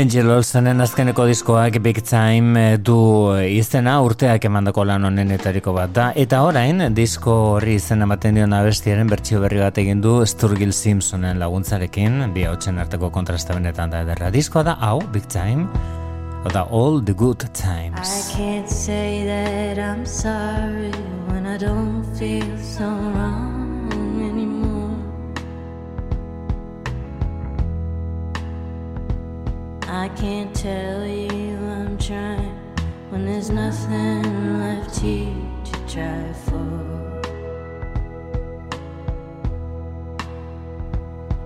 Angel Olsenen azkeneko diskoak Big Time eh, du izena urteak emandako lan honenetariko bat da. Eta orain disko horri izena ematen dion abestiaren bertsio berri bat egin du Sturgill Simpsonen laguntzarekin. Bi hautsen arteko kontrasta benetan da ederra. Diskoa da hau Big Time Oda All the Good I Times can't say that I'm sorry when I don't feel so wrong I can't tell you I'm trying when there's nothing left here to try for.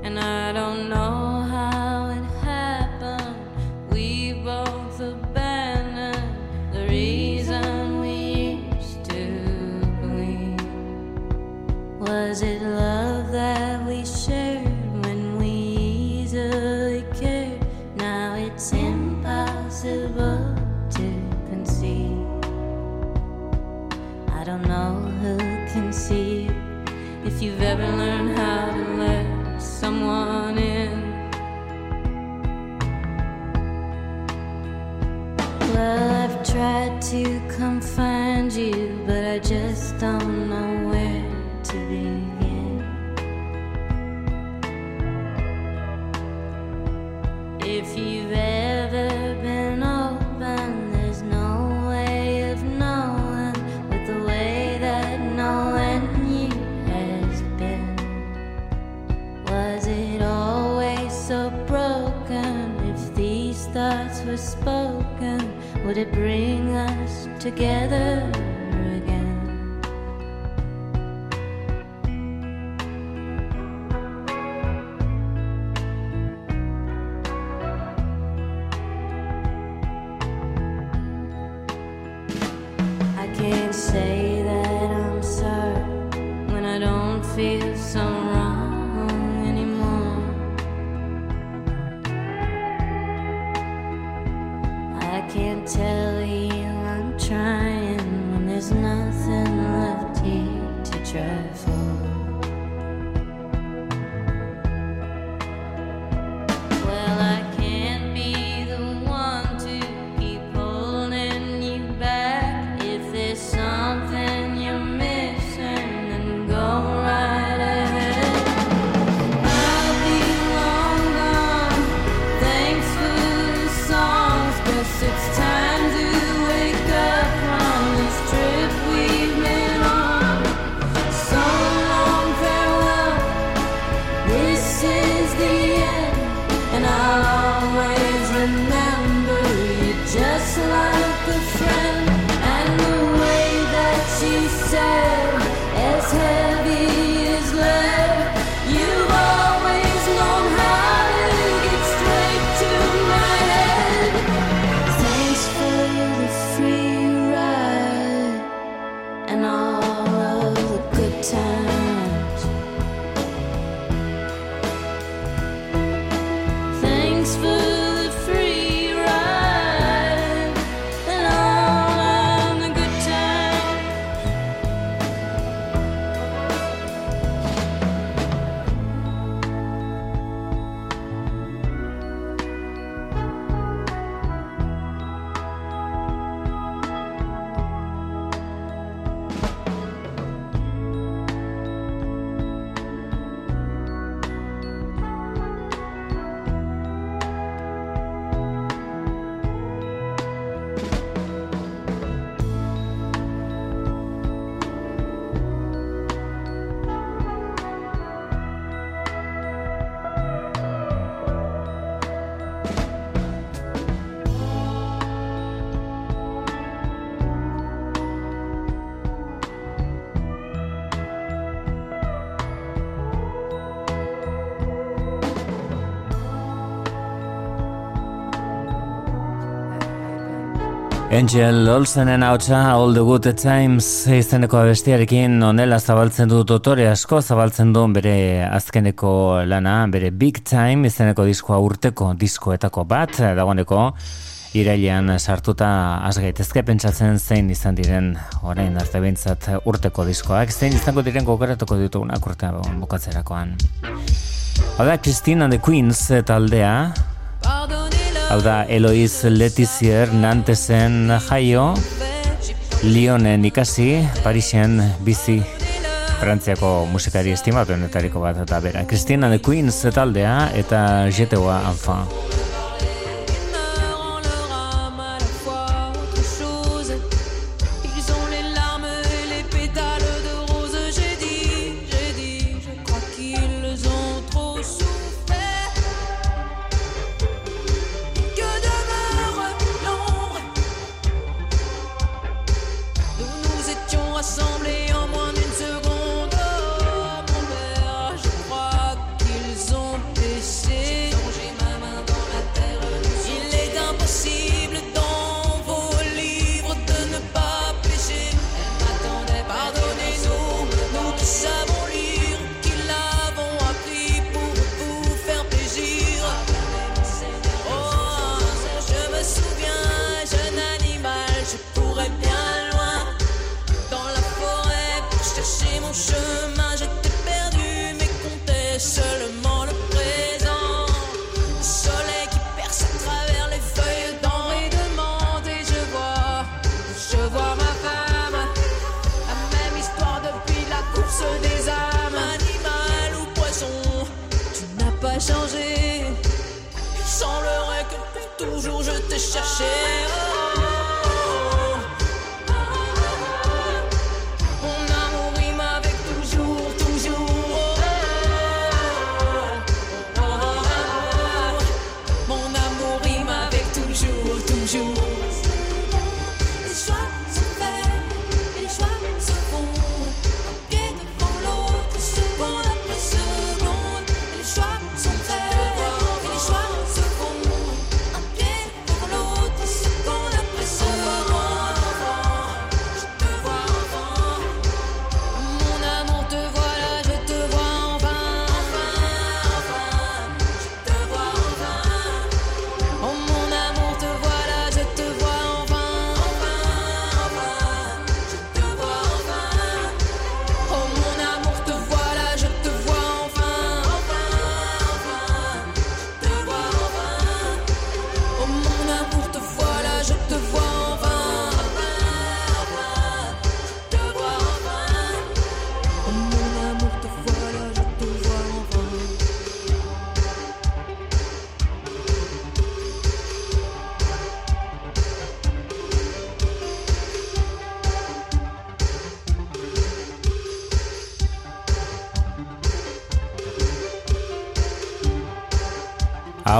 And I don't know how it happened. We both abandoned the reason we used to believe. Was it love that? I've tried to come find you, but I just don't know where to begin. If you've ever been open, there's no way of knowing with the way that knowing you has been. Was it always so broken? If these thoughts were spoken, would it bring us together can't tell you I'm trying when there's nothing left here to try for. Angel Olsenen hautsa All the Good Times izeneko abestiarekin onela zabaltzen du dotore asko zabaltzen du bere azkeneko lana, bere Big Time izeneko diskoa urteko diskoetako bat, dagoeneko irailean sartuta az gaitezke pentsatzen zein izan diren orain arte behintzat urteko diskoak, zein izango diren gogaratuko ditugunak urte bukatzerakoan. Christine and the Queens taldea, Hau da, Eloiz Letizier Nantesen jaio, Lyonen ikasi, Parisen bizi, Frantziako musikari estimatuenetariko bat eta bera. Christina de Queens taldea eta jeteoa anfa.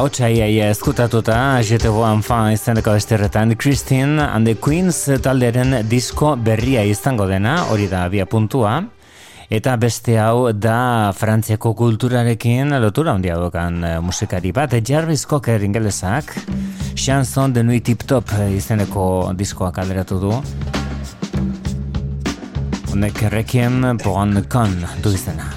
ahotsa iaia eskutatuta, Jete Boan Fan izaneko esterretan, Christine and the Queens talderen disko berria izango dena, hori da bia puntua. Eta beste hau da Frantziako kulturarekin lotura handia dokan eh, musikari bat, Jarvis Cocker ingelesak, Chanson de Nuit Tip Top izeneko diskoa kalderatu du. Honek errekien, Pogan con du izena.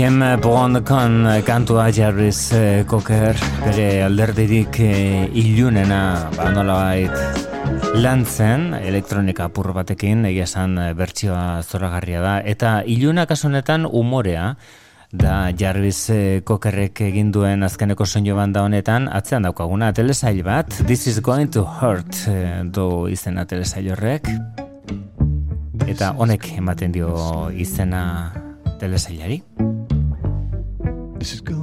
Kim eh, Bondkon eh, kantua Jarvis eh, Cocker. Bere alderdirik ilunena banola bait lan zen elektronika apur batekin egia esan bertsioa zoragarria da. Eta iluna kasunetan umorea da Jarvis Cockerrek egin duen azkeneko soinu banda honetan. Atzean daukaguna telesail bat This is going to hurt do izena telesail horrek. Eta honek ematen dio izena telesailari This is good.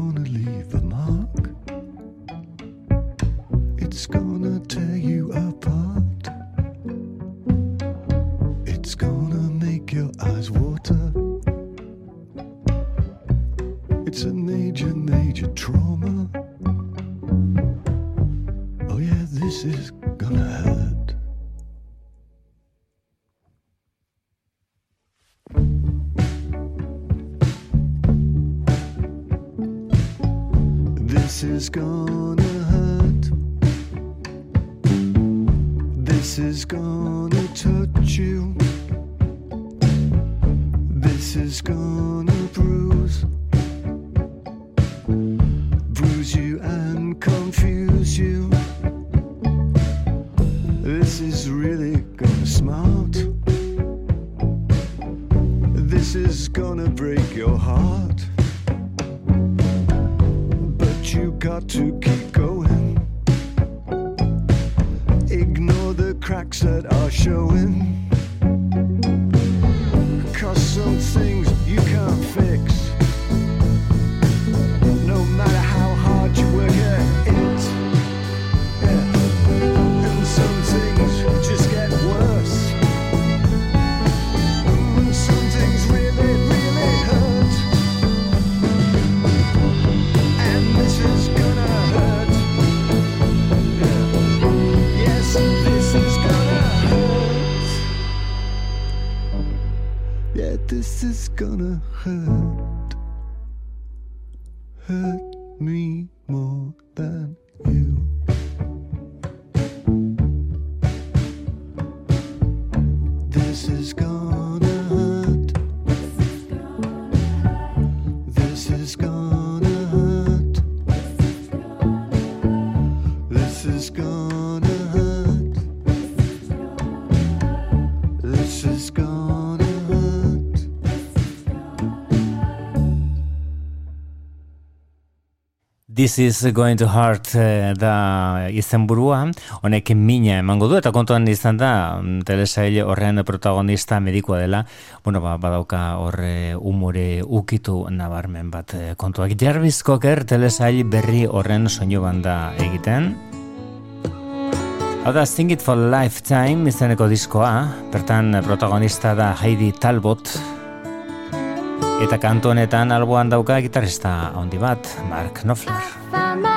This is going to heart eh, da izenburua. Honek mina emango du eta kontuan izan da mm, telesail horrean protagonista medikoa dela. Bueno ba, badauka horre eh, umore ukitu nabarmen bat eh, kontuak. Jarvis Cocker telesail berri horren soinu banda egiten. Hau da Sing It For Lifetime izaneko diskoa, bertan protagonista da Heidi Talbot, Eta kantu honetan alboan dauka gitarista handi bat, Mark Knopfler.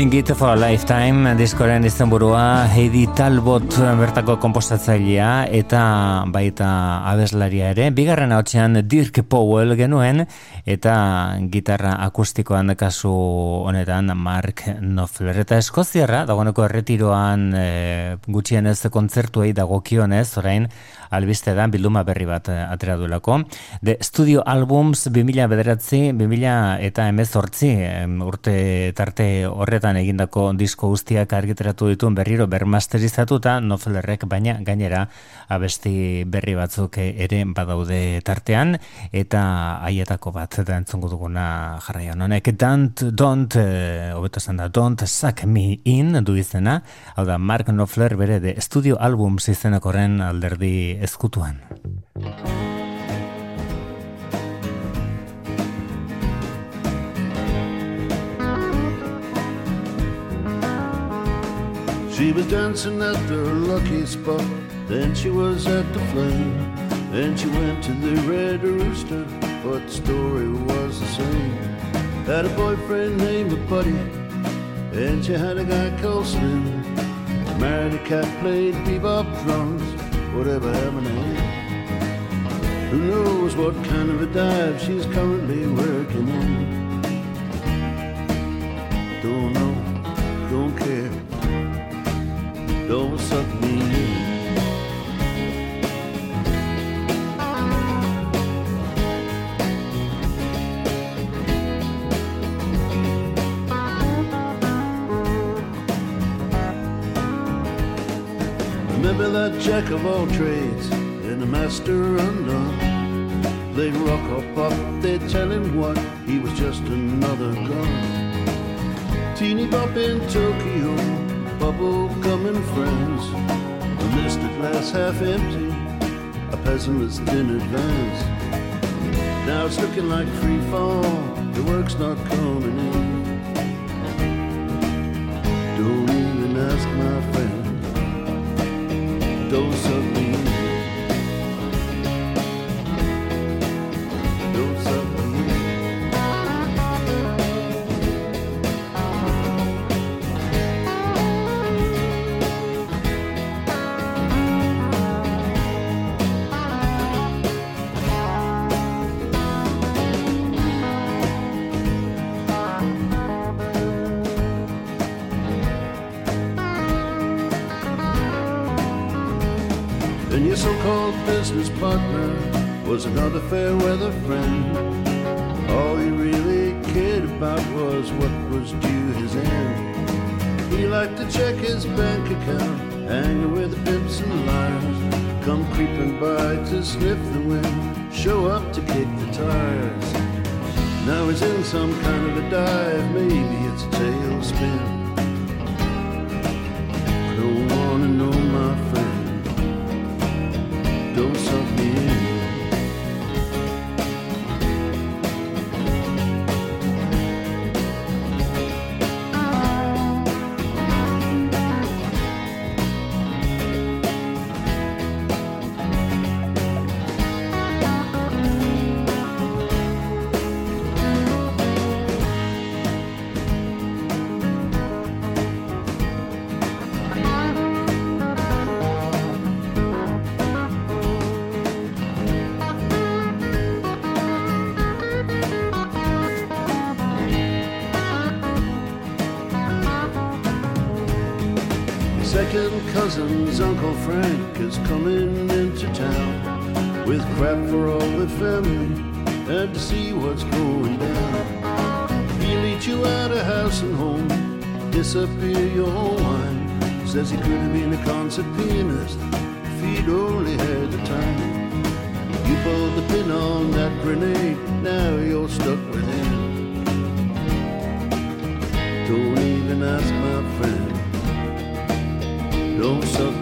Sing It for a Lifetime diskoren izenburua Heidi Talbot bertako kompostatzailea eta baita abeslaria ere. Bigarren hotxean Dirk Powell genuen eta gitarra akustikoan kasu honetan Mark Knopfler. Eta Eskoziarra, dagoeneko erretiroan e, gutxienez kontzertuei dagokionez, orain albiste da bilduma berri bat atera duelako. The Studio Albums 2000 bederatzi, 2000 eta emezortzi urte tarte horretan egindako disko guztiak argitaratu dituen berriro bermasterizatuta Noflerrek baina gainera abesti berri batzuk ere badaude tartean. Eta haietako bat da entzungo duguna jarraian honek. Don't, don't, eh, hobeto esan da don't suck me in du izena. Hau da Mark Knopfler bere de Studio Albums izenakoren alderdi ezkutuan. She was dancing at the lucky spot, then she was at the flame. Then she went to the Red Rooster, but the story was the same. Had a boyfriend named Buddy, and she had a guy called Slim. Married a cat, played bebop drums, whatever happened to. Who knows what kind of a dive she's currently working in? Don't know, don't care don't suck me. Remember that jack of all trades and the master undone. They'd rock or pop, they'd tell him what, he was just another gun. Teeny bop in Tokyo, bubble coming friends. A mystic glass half empty, a pessimist in advance. Now it's looking like free fall, the work's not coming in. Don't even ask my friend, don't suck me in. Don't so-called business partner was another fair weather friend. All he really cared about was what was due his end. He liked to check his bank account, hang with the pimps and liars, come creeping by to sniff the wind, show up to kick the tires. Now he's in some kind of a dive, Uncle Frank is coming into town with crap for all the family and to see what's going down. He'll eat you out of house and home, disappear your wine. Says he could have been a concert pianist if he'd only had the time. You pulled the pin on that grenade, now you're stuck with him. Don't even ask my friend. Don't suck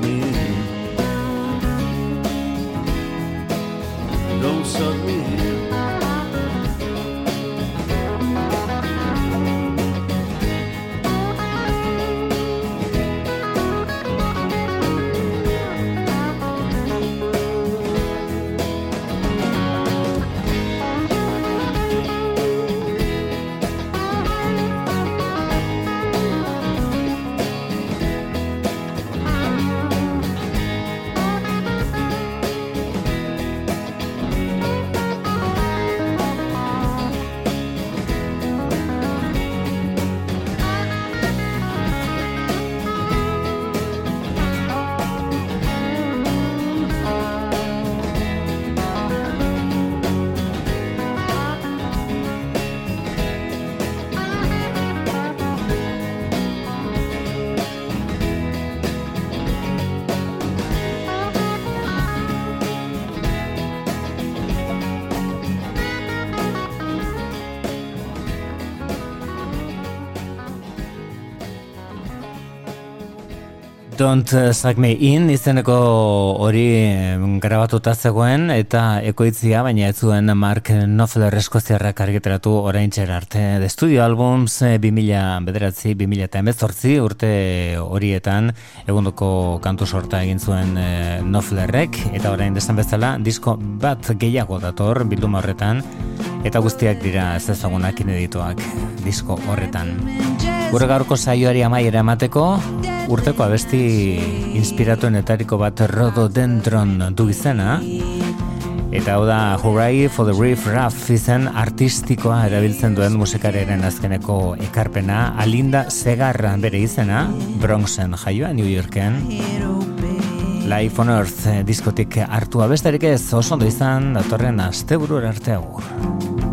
Don't uh, Suck Me In izeneko hori grabatuta zegoen eta ekoitzia baina ez zuen Mark Knopfler eskoziarrak argitaratu orain arte. The Studio Albums eh, 2000 bederatzi, 2000 eta emezortzi urte horietan egundoko kantu sorta egin zuen eh, Knopflerrek eta orain desan bezala disko bat gehiago dator bilduma horretan eta guztiak dira ez ezagunak ineditoak disko horretan. Gure gaurko saioari amaiera emateko, urteko abesti inspiratuenetariko bat rododendron du izena, eta hau da Hooray for the Reef Raff izen artistikoa erabiltzen duen musikariaren azkeneko ekarpena, Alinda Segarra bere izena, Bronxen jaioa New Yorken, Life on Earth diskotik hartua besterik ez oso ondo izan datorren asteburur arte agur.